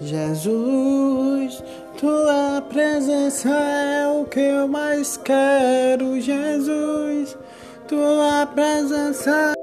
Jesus, tua presença é o que eu mais quero, Jesus, tua presença.